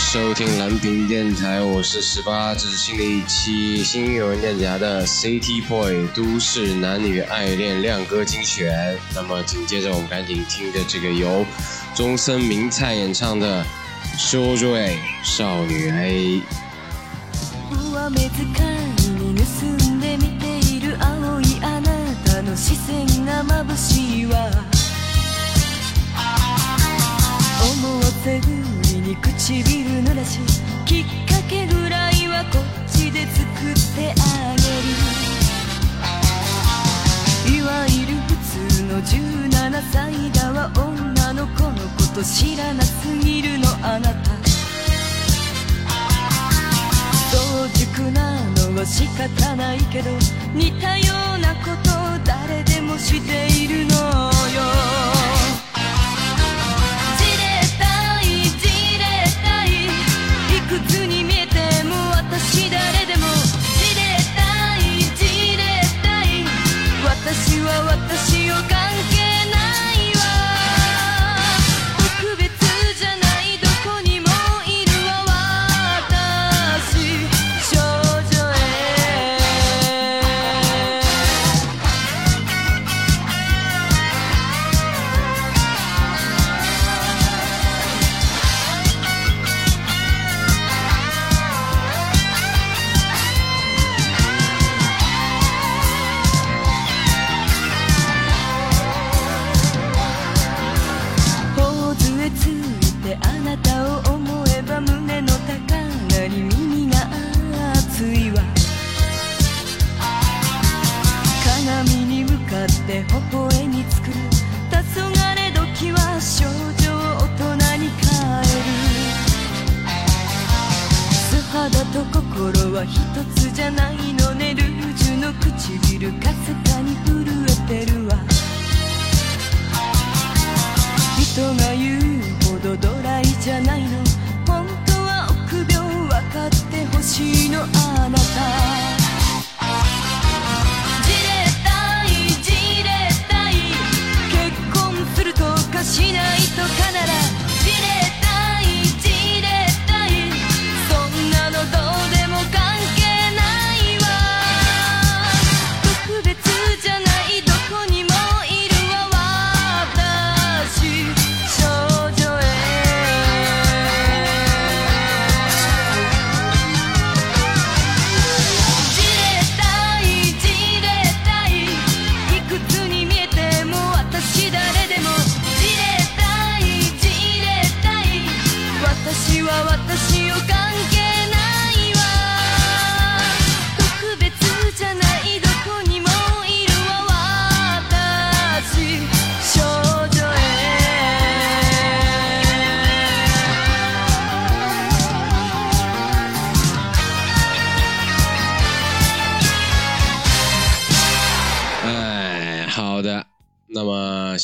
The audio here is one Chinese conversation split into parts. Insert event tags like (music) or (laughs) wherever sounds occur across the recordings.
收听蓝屏电台，我是十八，这是新的一期新音乐文件夹的 City Boy 都市男女爱恋亮歌精选。那么紧接着我们赶紧听着这个由中森明菜演唱的《少女 A 少女 A》。上目遣いに盗んで見ている青いあなたの視線が眩しいわ思わせぶり に唇濡らしきっかけぐらいはこっちで作ってあげる。いわゆる普通の17歳だわ女の子のこと知らなすぎるの。あなた。早熟なのは仕方ないけど似たようなこと誰でもしているのよ。いくつに見えても私誰でもじれたいじれたい私は私を関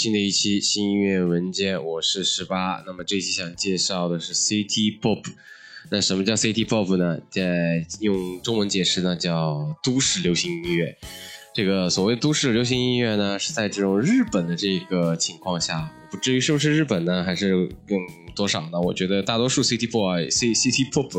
新的一期新音乐文件，我是十八。那么这期想介绍的是 City Pop。那什么叫 City Pop 呢？在用中文解释呢，叫都市流行音乐。这个所谓都市流行音乐呢，是在这种日本的这个情况下，不至于是不是日本呢，还是更多少呢？我觉得大多数 City Boy、C City Pop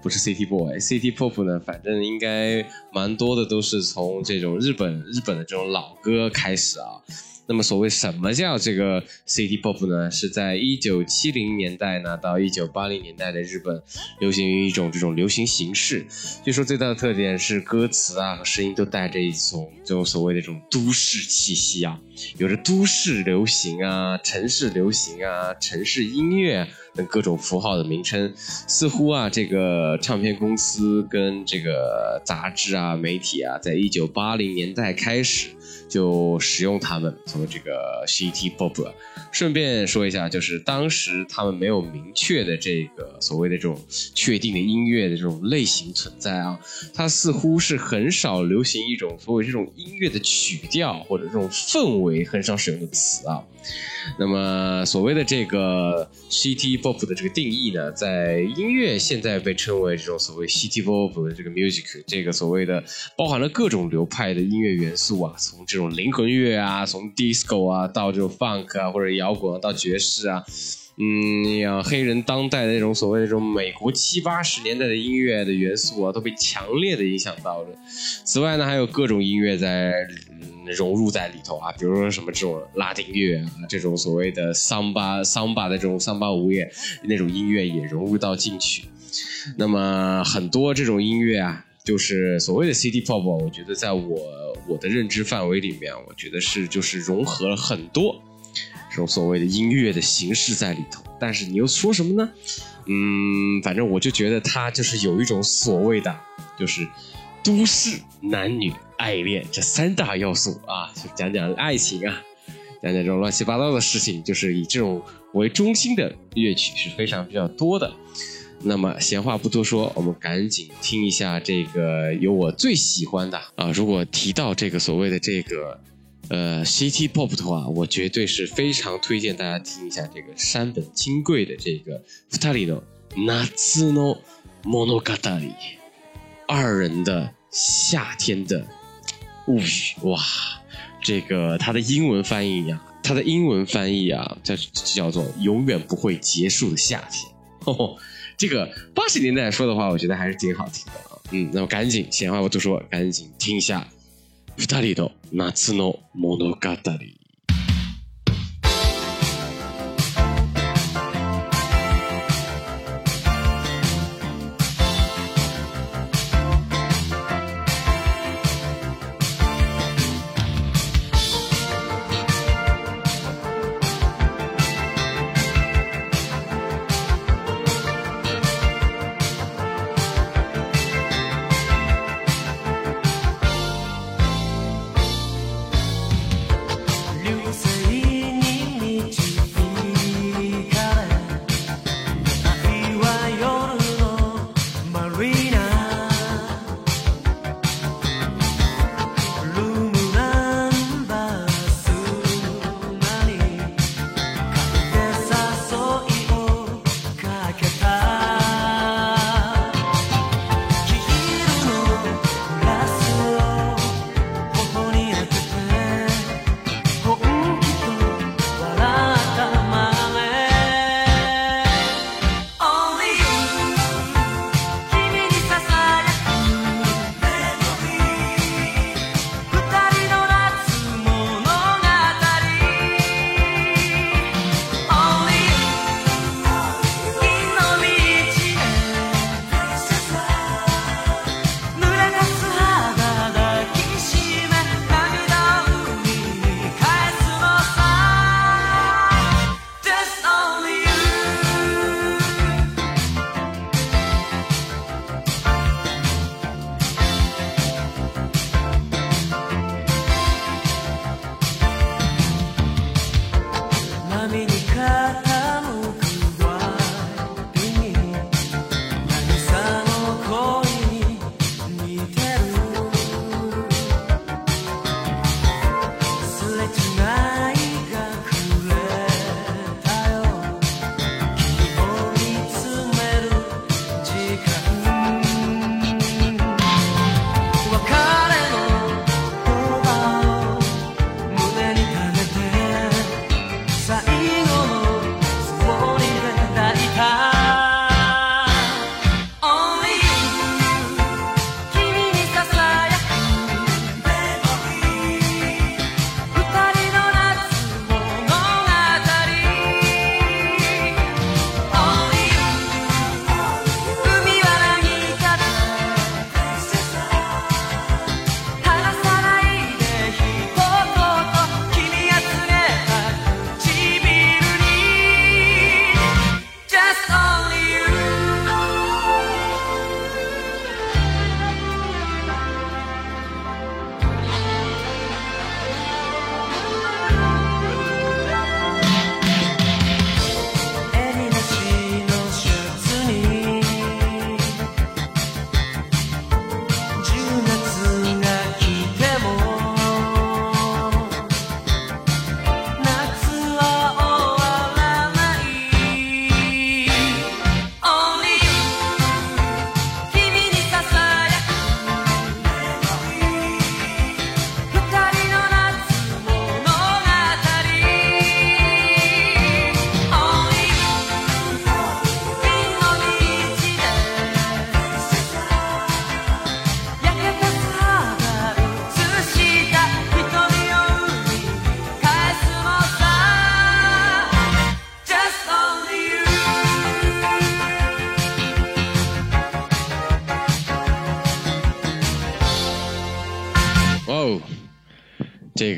不是 City Boy，City Pop 呢，反正应该蛮多的都是从这种日本日本的这种老歌开始啊。那么，所谓什么叫这个 City Pop 呢？是在一九七零年代呢到一九八零年代的日本，流行于一种这种流行形式。据说最大的特点是歌词啊和声音都带着一种这种所谓的这种都市气息啊，有着都市流行啊、城市流行啊、城市音乐等各种符号的名称。似乎啊，这个唱片公司跟这个杂志啊、媒体啊，在一九八零年代开始。就使用它们作为这个 C T pop。顺便说一下，就是当时他们没有明确的这个所谓的这种确定的音乐的这种类型存在啊，它似乎是很少流行一种所谓这种音乐的曲调或者这种氛围，很少使用的词啊。那么所谓的这个 C T pop 的这个定义呢，在音乐现在被称为这种所谓 C T pop 的这个 music，这个所谓的包含了各种流派的音乐元素啊，从这这种灵魂乐啊，从 disco 啊到这种 funk 啊或者摇滚到爵士啊。嗯，呀，黑人当代的那种所谓的这种美国七八十年代的音乐的元素啊，都被强烈的影响到了。此外呢，还有各种音乐在、融入在里头啊，比如说什么这种拉丁乐啊，这种所谓的桑巴桑巴的这种桑巴舞乐那种音乐也融入到进去。那么很多这种音乐啊，就是所谓的 City Pop，我觉得在我我的认知范围里面，我觉得是就是融合了很多这种所谓的音乐的形式在里头。但是你又说什么呢？嗯，反正我就觉得它就是有一种所谓的，就是都市男女爱恋这三大要素啊，就讲讲爱情啊，讲讲这种乱七八糟的事情，就是以这种为中心的乐曲是非常比较多的。那么闲话不多说，我们赶紧听一下这个有我最喜欢的啊。如果提到这个所谓的这个呃 City Pop 的话，我绝对是非常推荐大家听一下这个山本清贵的这个二人の夏の物語，二人的夏天的物语。哇，这个它的英文翻译呀、它的英文翻译啊，叫叫做永远不会结束的夏天。(laughs) 这个八十年代说的话，我觉得还是挺好听的啊。嗯，那么赶紧，闲话不多说，赶紧听一下二人の夏の物語。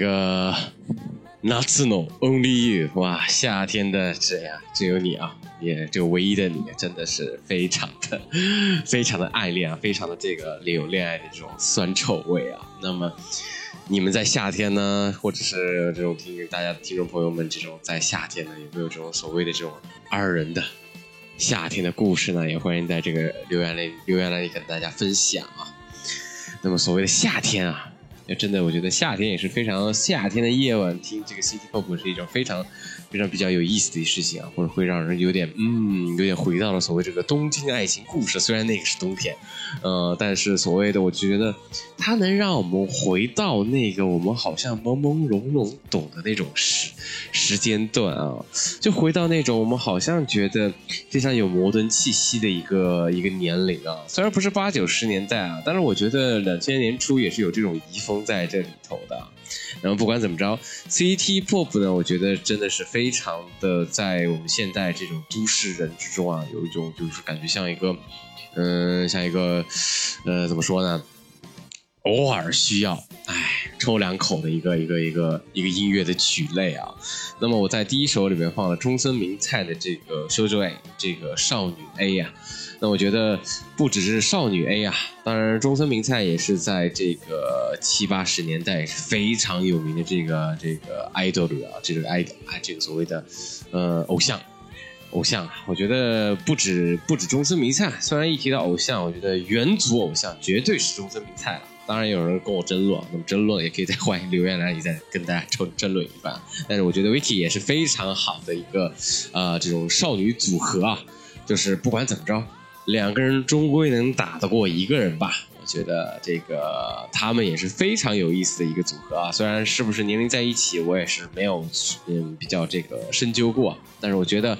个夏の Only You，哇，夏天的这样只有你啊，也这个唯一的你，真的是非常的非常的爱恋啊，非常的这个有恋爱的这种酸臭味啊。那么你们在夏天呢，或者是这种听听大家听众朋友们，这种在夏天呢，有没有这种所谓的这种二人的夏天的故事呢？也欢迎在这个留言里留言栏里跟大家分享啊。那么所谓的夏天啊。真的，我觉得夏天也是非常夏天的夜晚听这个 City Pop 是一种非常非常比较有意思的事情啊，或者会让人有点嗯，有点回到了所谓这个东京爱情故事。虽然那个是冬天，呃，但是所谓的我觉得它能让我们回到那个我们好像朦朦胧胧懂的那种时时间段啊，就回到那种我们好像觉得非常有摩登气息的一个一个年龄啊。虽然不是八九十年代啊，但是我觉得两千年初也是有这种遗风。在这里头的，然后不管怎么着，CT Pop 呢，我觉得真的是非常的在我们现在这种都市人之中啊，有一种就是感觉像一个，嗯，像一个，呃，怎么说呢？偶尔需要，哎，抽两口的一个一个一个一个音乐的曲类啊。那么我在第一首里面放了中森明菜的这个《修周 A》，这个少女 A 呀。那我觉得不只是少女 A 啊，当然中森明菜也是在这个七八十年代是非常有名的这个这个 idol 啊，这个 idol 啊，这个所谓的呃偶像偶像。我觉得不止不止中森明菜，虽然一提到偶像，我觉得元祖偶像绝对是中森明菜了。当然有人跟我争论，那么争论也可以在欢迎留言栏里再跟大家争争论一番。但是我觉得 Vicky 也是非常好的一个呃这种少女组合啊，就是不管怎么着。两个人终归能打得过一个人吧？我觉得这个他们也是非常有意思的一个组合啊。虽然是不是年龄在一起，我也是没有嗯比较这个深究过，但是我觉得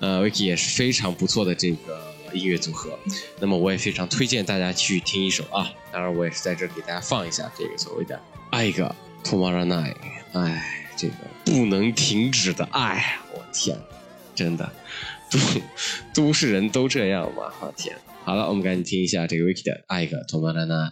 呃 Vicky 也是非常不错的这个音乐组合。那么我也非常推荐大家去听一首啊。当然我也是在这给大家放一下这个所谓的爱一个 Tomorrow Night，哎，这个不能停止的爱，我天，真的。都 (laughs) 都市人都这样吗？我天！好了，我们赶紧听一下这个 Vicky 的《爱一个托马拉娜》。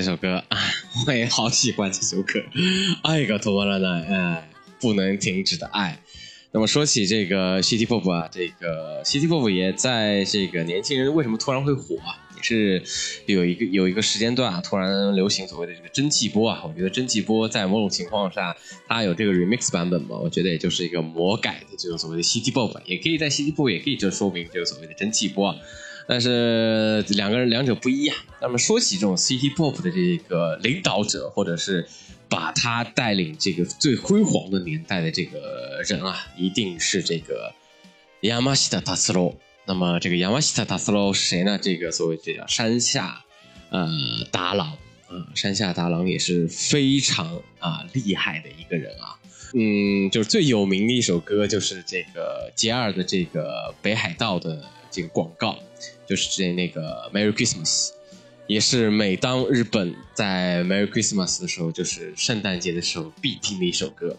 这首歌啊，(laughs) 我也好喜欢这首歌，爱个多了呢，哎，不能停止的爱。那么说起这个 City Pop 啊，这个 City Pop 也在这个年轻人为什么突然会火啊？也是有一个有一个时间段啊，突然流行所谓的这个蒸汽波啊。我觉得蒸汽波在某种情况下，它有这个 remix 版本嘛，我觉得也就是一个魔改的这种所谓的 City Pop，也可以在 City Pop 也可以就说明这个所谓的蒸汽波。啊但是两个人两者不一样。那么说起这种 City Pop 的这个领导者，或者是把他带领这个最辉煌的年代的这个人啊，一定是这个 Yamashita Tatsuo。那么这个 Yamashita Tatsuo 是谁呢？这个所谓这叫山下呃达郎啊，山下达郎也是非常啊厉害的一个人啊。嗯，就是最有名的一首歌就是这个杰尔的这个北海道的这个广告，就是这那个 Merry Christmas。也是每当日本在 Merry Christmas 的时候，就是圣诞节的时候必听的一首歌。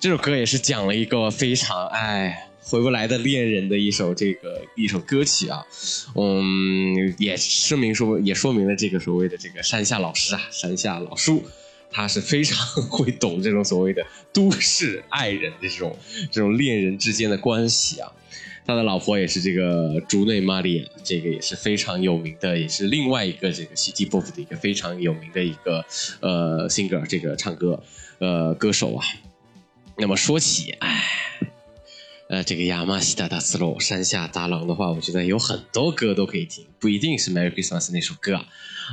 这首歌也是讲了一个非常哎回不来的恋人的一首这个一首歌曲啊。嗯，也声明说也说明了这个所谓的这个山下老师啊，山下老叔，他是非常 (laughs) 会懂这种所谓的都市爱人的这种这种恋人之间的关系啊。他的老婆也是这个竹内玛利亚，这个也是非常有名的，也是另外一个这个 City Pop 的一个非常有名的一个呃 singer，这个唱歌呃歌手啊。那么说起，哎，呃，这个亚麻西达达斯洛山下达郎的话，我觉得有很多歌都可以听，不一定是 Merry Christmas 那首歌啊。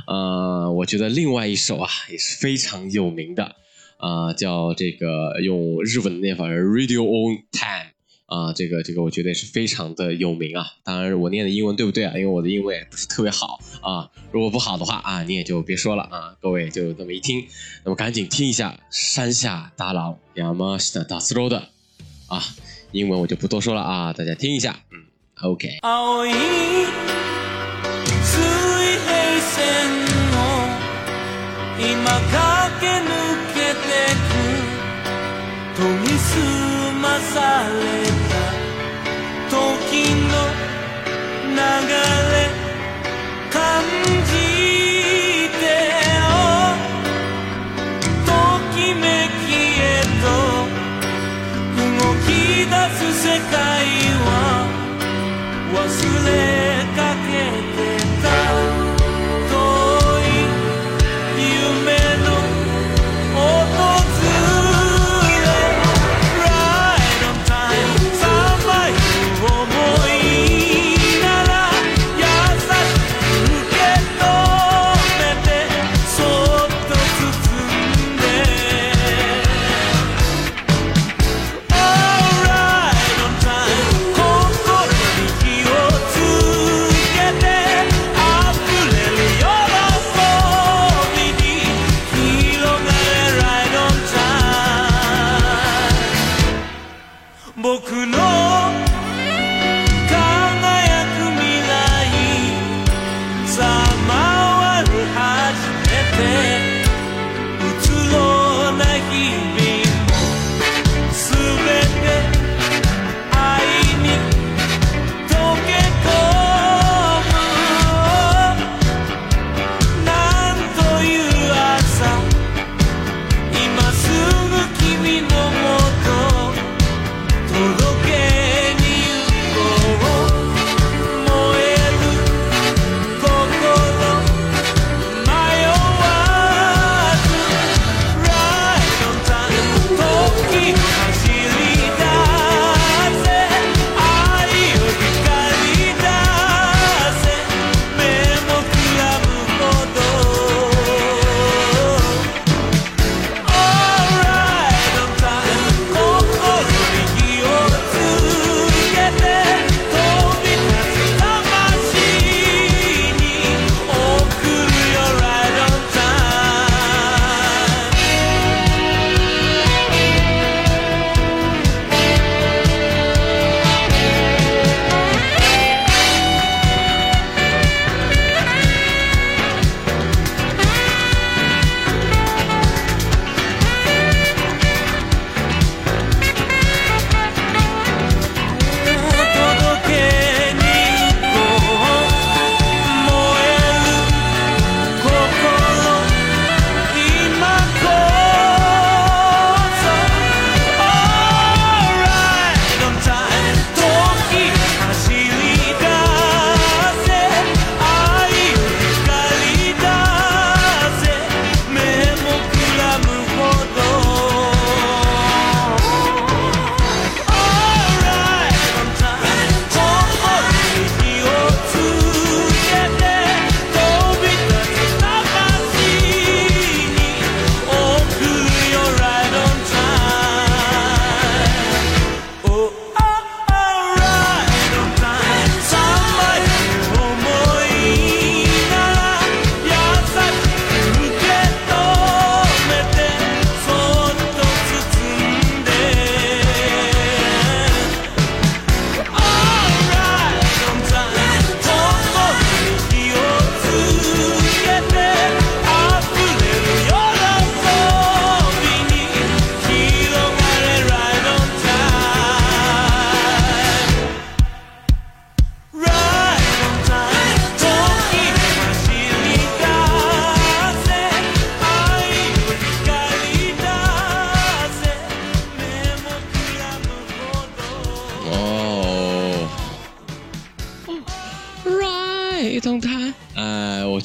呃，我觉得另外一首啊也是非常有名的，啊，叫这个用日文的念法 Radio on Time。啊，这个这个我觉得也是非常的有名啊。当然，我念的英文对不对啊？因为我的英文也不是特别好啊。如果不好的话啊，你也就别说了啊。各位就这么一听，那么赶紧听一下山下达郎 Yamashita Tatsuo 的啊，英文我就不多说了啊，大家听一下，嗯，OK。青い水平線を今駆け抜けてく研ぎ澄まされた 時の流れ感じてよ。ときめきへと動き出す世界は忘れ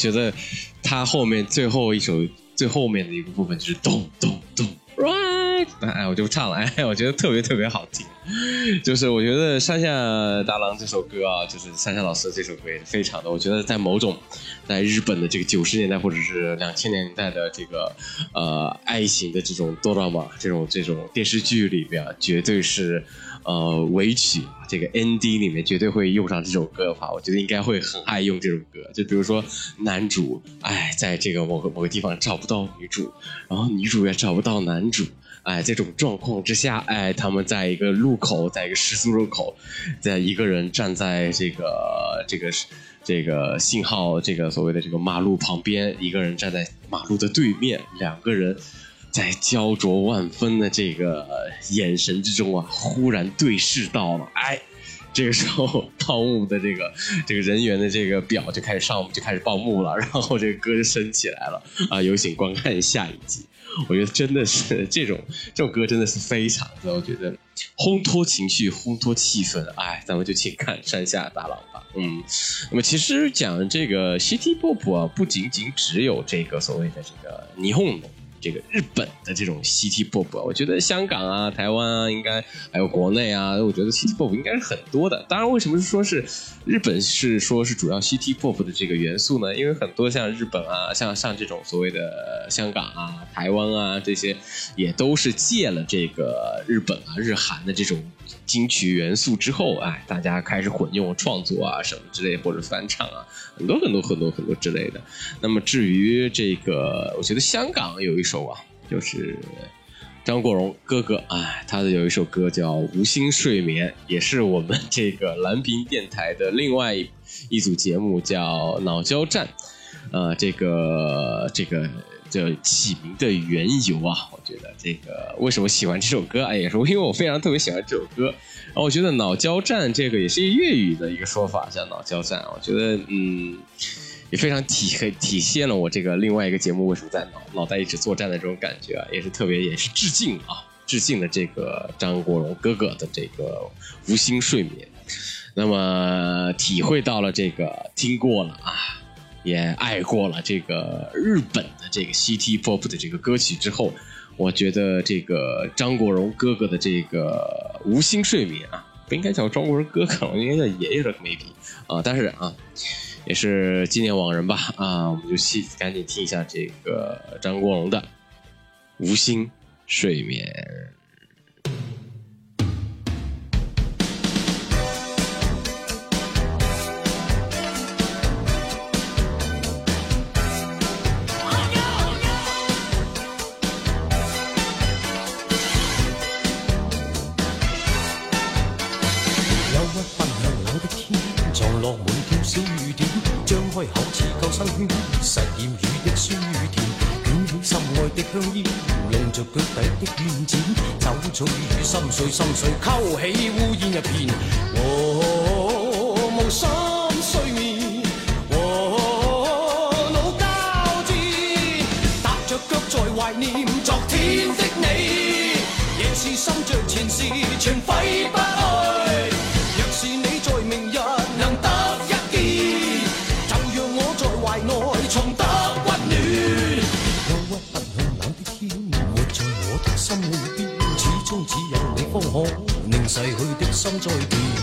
觉得他后面最后一首最后面的一个部分就是咚咚咚，right，哎，我就不唱了，哎，我觉得特别特别好听。(laughs) 就是我觉得山下达郎这首歌啊，就是山下老师这首歌也是非常的，我觉得在某种在日本的这个九十年代或者是两千年代的这个呃爱情的这种 drama 这种这种电视剧里边啊，绝对是呃尾曲这个 ND 里面绝对会用上这首歌的话，我觉得应该会很爱用这首歌。就比如说男主哎在这个某个某个地方找不到女主，然后女主也找不到男主。哎，这种状况之下，哎，他们在一个路口，在一个十字路口，在一个人站在这个这个这个信号这个所谓的这个马路旁边，一个人站在马路的对面，两个人在焦灼万分的这个眼神之中啊，忽然对视到了，哎，这个时候汤姆的这个这个人员的这个表就开始上就开始报幕了，然后这个歌就升起来了 (laughs) 啊，有请观看下一集。我觉得真的是这种这种歌真的是非常的，我觉得烘托情绪、烘托气氛。哎，咱们就请看山下大佬吧。嗯，那么其实讲这个 City Pop 啊，不仅仅只有这个所谓的这个霓虹的这个日本的这种 City Pop，我觉得香港啊、台湾啊，应该还有国内啊，我觉得 City Pop 应该是很多的。当然，为什么说是日本是说是主要 City Pop 的这个元素呢？因为很多像日本啊，像像这种所谓的香港啊、台湾啊这些，也都是借了这个日本啊、日韩的这种金曲元素之后，哎，大家开始混用创作啊什么之类，或者翻唱啊，很多很多很多很多之类的。那么至于这个，我觉得香港有一首啊，就是张国荣哥哥啊，他的有一首歌叫《无心睡眠》，也是我们 (laughs) 这个蓝屏电台的另外一一组节目叫《脑交战》，呃，这个这个这起名的缘由啊，我觉得这个为什么喜欢这首歌啊，也是因为我非常特别喜欢这首歌。然后我觉得脑交战这个也是一个粤语的一个说法，叫脑交战。我觉得嗯，也非常体很体现了我这个另外一个节目为什么在脑脑袋一直作战的这种感觉啊，也是特别也是致敬啊，致敬的这个张国荣哥哥的这个无心睡眠。那么体会到了这个听过了啊，也爱过了这个日本的这个 C T pop 的这个歌曲之后，我觉得这个张国荣哥哥的这个无心睡眠啊，不应该叫张国荣哥哥，应该叫爷爷的 maybe 啊，但是啊，也是纪念往人吧啊，我们就细赶紧听一下这个张国荣的无心睡眠。香煙，弄着脚底的軟墊，酒醉與心碎心碎，勾起乌烟一片，可令逝去的心再变。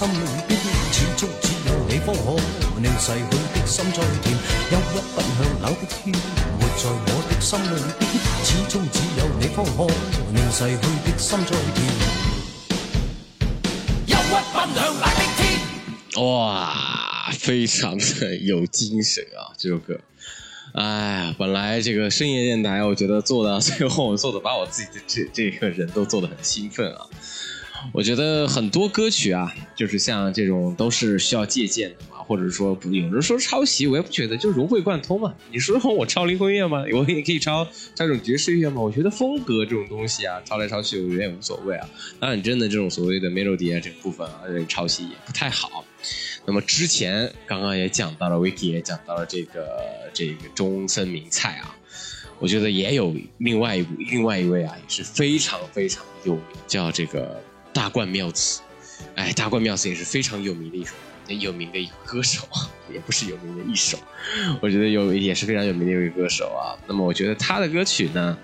心裏邊，始終只有你方可令逝去的心再甜。憂鬱不向冷的天，活在我的心裏邊，始終只有你方可。令逝去的心再甜。憂鬱不向冷的天。哇，非常的有精神啊！这首歌，哎呀，本来这个深夜电台，我觉得做到最后，做的把我自己的这这个人都做的很兴奋啊。我觉得很多歌曲啊，就是像这种都是需要借鉴的嘛，或者说不，有人说抄袭，我也不觉得，就融会贯通嘛。你说我抄灵魂乐吗？(laughs) 我也可以抄抄这种爵士乐嘛。我觉得风格这种东西啊，抄来抄去，我有点无所谓啊。当然，真的这种所谓的 melody 啊这个部分啊，这抄袭也不太好。那么之前刚刚也讲到了，Vicky 也讲到了这个这个中森明菜啊，我觉得也有另外一部另外一位啊，也是非常非常有名，叫这个大冠妙词。哎，大冠妙子也是非常有名的一首有名的一个歌手啊，也不是有名的一首，我觉得有也是非常有名的一位歌手啊。那么我觉得他的歌曲呢，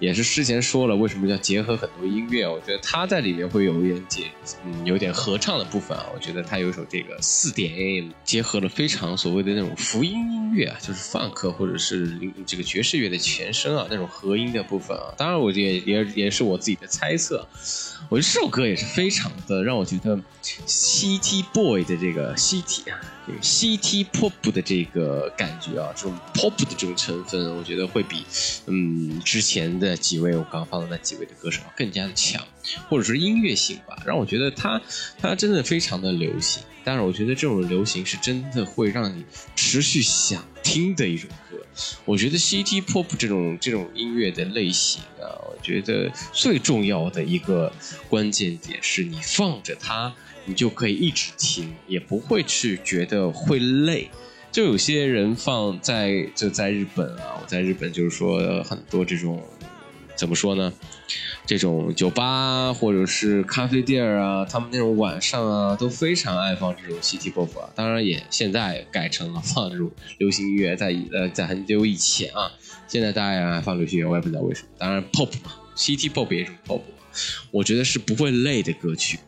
也是之前说了为什么叫结合很多音乐，我觉得他在里面会有一点结，嗯，有点合唱的部分啊。我觉得他有一首这个四点 AM，结合了非常所谓的那种福音音乐啊，就是 funk 或者是这个爵士乐的前身啊，那种合音的部分啊。当然，我也也也是我自己的猜测。我觉得这首歌也是非常的让我觉得 City Boy 的这个 City 啊，这个 City Pop 的这个感觉啊，这种 Pop 的这种成分，我觉得会比嗯之前的几位我刚放的那几位的歌手更加的强，或者是音乐性吧，让我觉得他他真的非常的流行。但是我觉得这种流行是真的会让你持续想听的一种。我觉得 CT Pop 这种这种音乐的类型啊，我觉得最重要的一个关键点是你放着它，你就可以一直听，也不会去觉得会累。就有些人放在就在日本啊，我在日本就是说很多这种怎么说呢？这种酒吧或者是咖啡店啊，他们那种晚上啊，都非常爱放这种 City Pop 啊。当然也现在改成了放这种流行音乐，在呃在很久以前啊，现在大家也爱放流行音乐，我也不知道为什么。当然 Pop 嘛，City Pop 也是 Pop，我觉得是不会累的歌曲。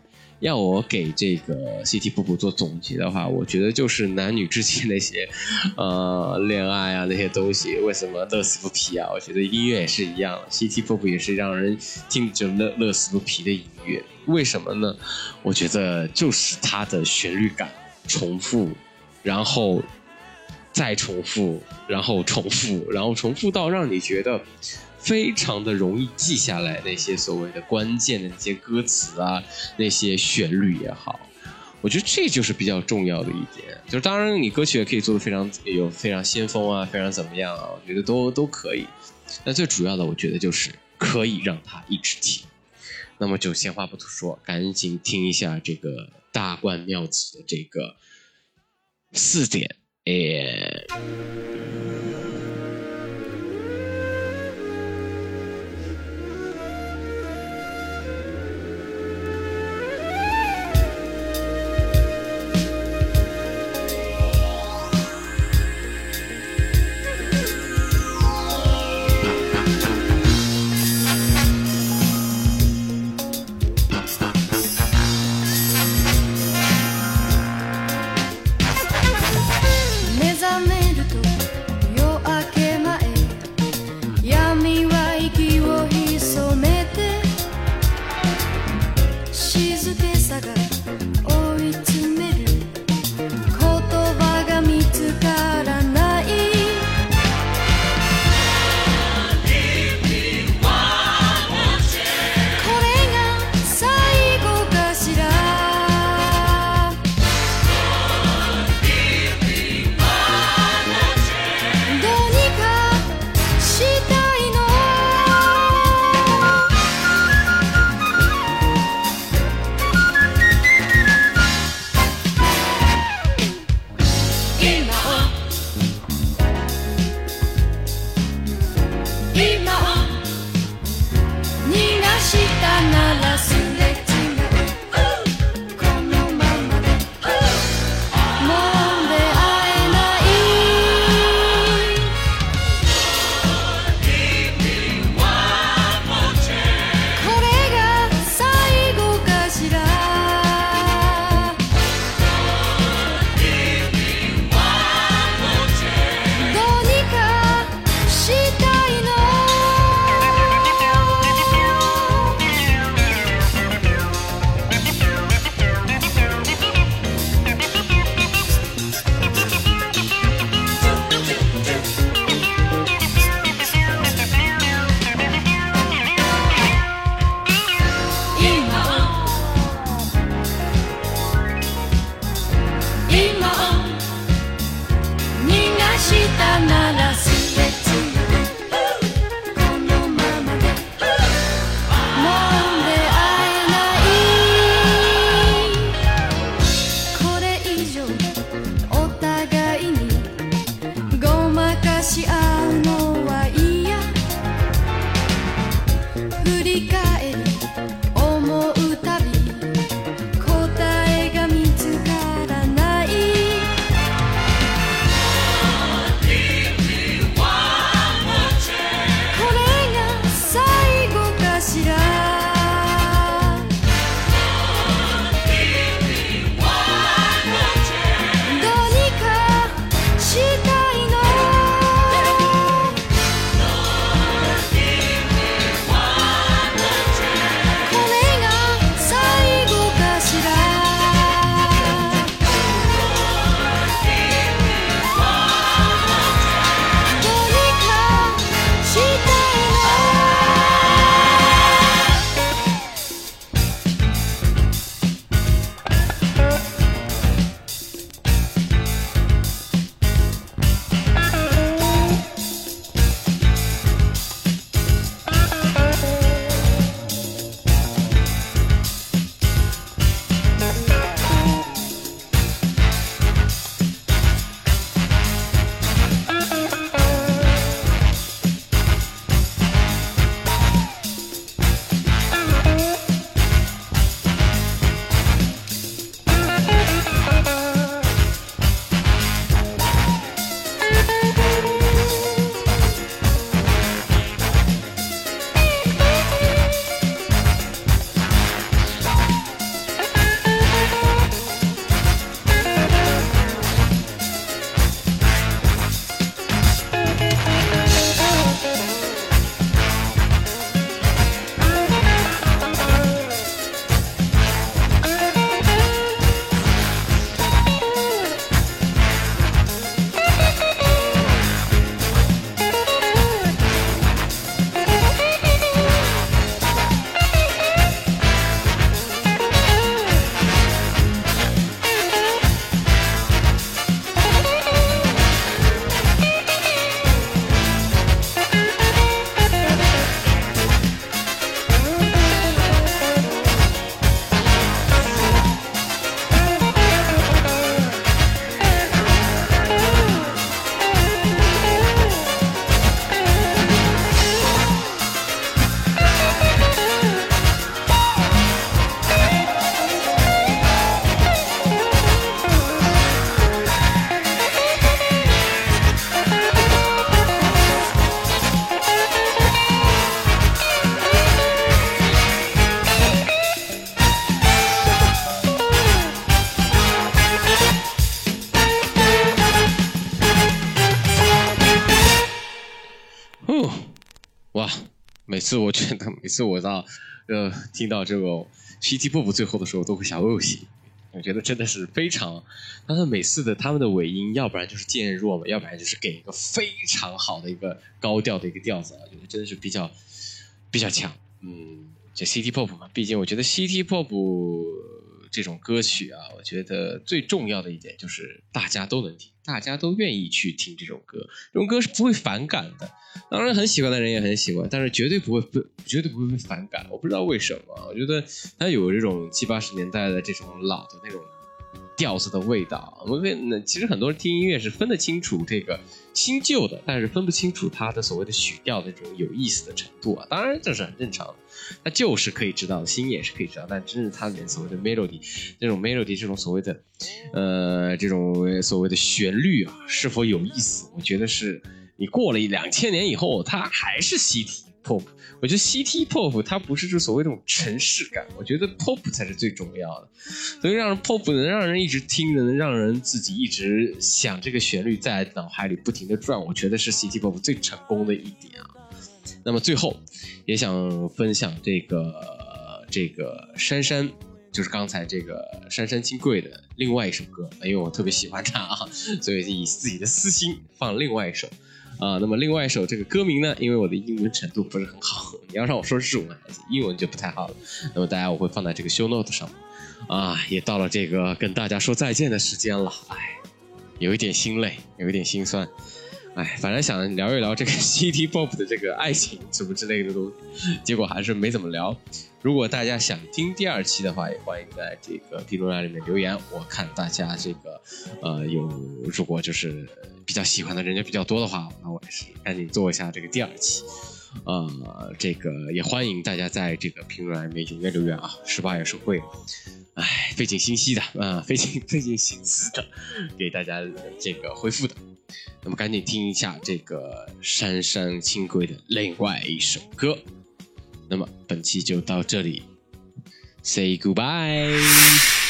要我给这个 City Pop 做总结的话，我觉得就是男女之间那些，(laughs) 呃，恋爱啊那些东西，为什么乐此不疲啊？我觉得音乐也是一样，City Pop 也是让人听着乐乐此不疲的音乐。为什么呢？我觉得就是它的旋律感重复，然后再重复，然后重复，然后重复到让你觉得。非常的容易记下来那些所谓的关键的那些歌词啊，那些旋律也好，我觉得这就是比较重要的一点。就是当然你歌曲也可以做的非常有非常先锋啊，非常怎么样啊，我觉得都都可以。那最主要的，我觉得就是可以让他一直听。那么就闲话不多说，赶紧听一下这个大冠妙子的这个四点 AM。目我觉得，每次我到呃听到这个 CT pop 最后的时候，都会想哦西。我觉得真的是非常，但是每次的他们的尾音，要不然就是渐弱嘛，要不然就是给一个非常好的一个高调的一个调子啊，我觉得真的是比较比较强。嗯，就 CT pop 嘛，毕竟我觉得 CT pop 这种歌曲啊，我觉得最重要的一点就是大家都能听，大家都愿意去听这种歌，这种歌是不会反感的。当然，很喜欢的人也很喜欢，但是绝对不会被绝对不会被反感。我不知道为什么，我觉得它有这种七八十年代的这种老的那种调子的味道。我们那其实很多人听音乐是分得清楚这个新旧的，但是分不清楚它的所谓的曲调的这种有意思的程度啊。当然这是很正常的，它旧是可以知道，新也是可以知道，但真是它里面所谓的 melody 这种 melody 这种所谓的呃这种所谓的旋律啊，是否有意思？我觉得是。你过了一两千年以后，它还是 CT pop。我觉得 CT pop 它不是就所谓那种城市感，我觉得 pop 才是最重要的。所以让人 pop 能让人一直听，能让人自己一直想这个旋律在脑海里不停的转，我觉得是 CT pop 最成功的一点啊。那么最后也想分享这个这个珊珊。就是刚才这个珊珊金贵的另外一首歌，因为我特别喜欢她啊，所以以自己的私心放另外一首。啊，那么另外一首这个歌名呢，因为我的英文程度不是很好，你要让我说日文英文就不太好了。那么大家我会放在这个 show note 上。啊，也到了这个跟大家说再见的时间了，哎，有一点心累，有一点心酸。哎，反正想聊一聊这个 (laughs) City Pop 的这个爱情什么之类的东西，结果还是没怎么聊。如果大家想听第二期的话，也欢迎在这个评论栏里面留言。我看大家这个呃有如果就是比较喜欢的人就比较多的话，那我也是赶紧做一下这个第二期。呃，这个也欢迎大家在这个评论栏里面踊跃留言啊，十八也是会，哎，费尽心机的啊、费尽费尽心思的给大家这个回复的。那么赶紧听一下这个山山轻轨的另外一首歌。那么本期就到这里，say goodbye。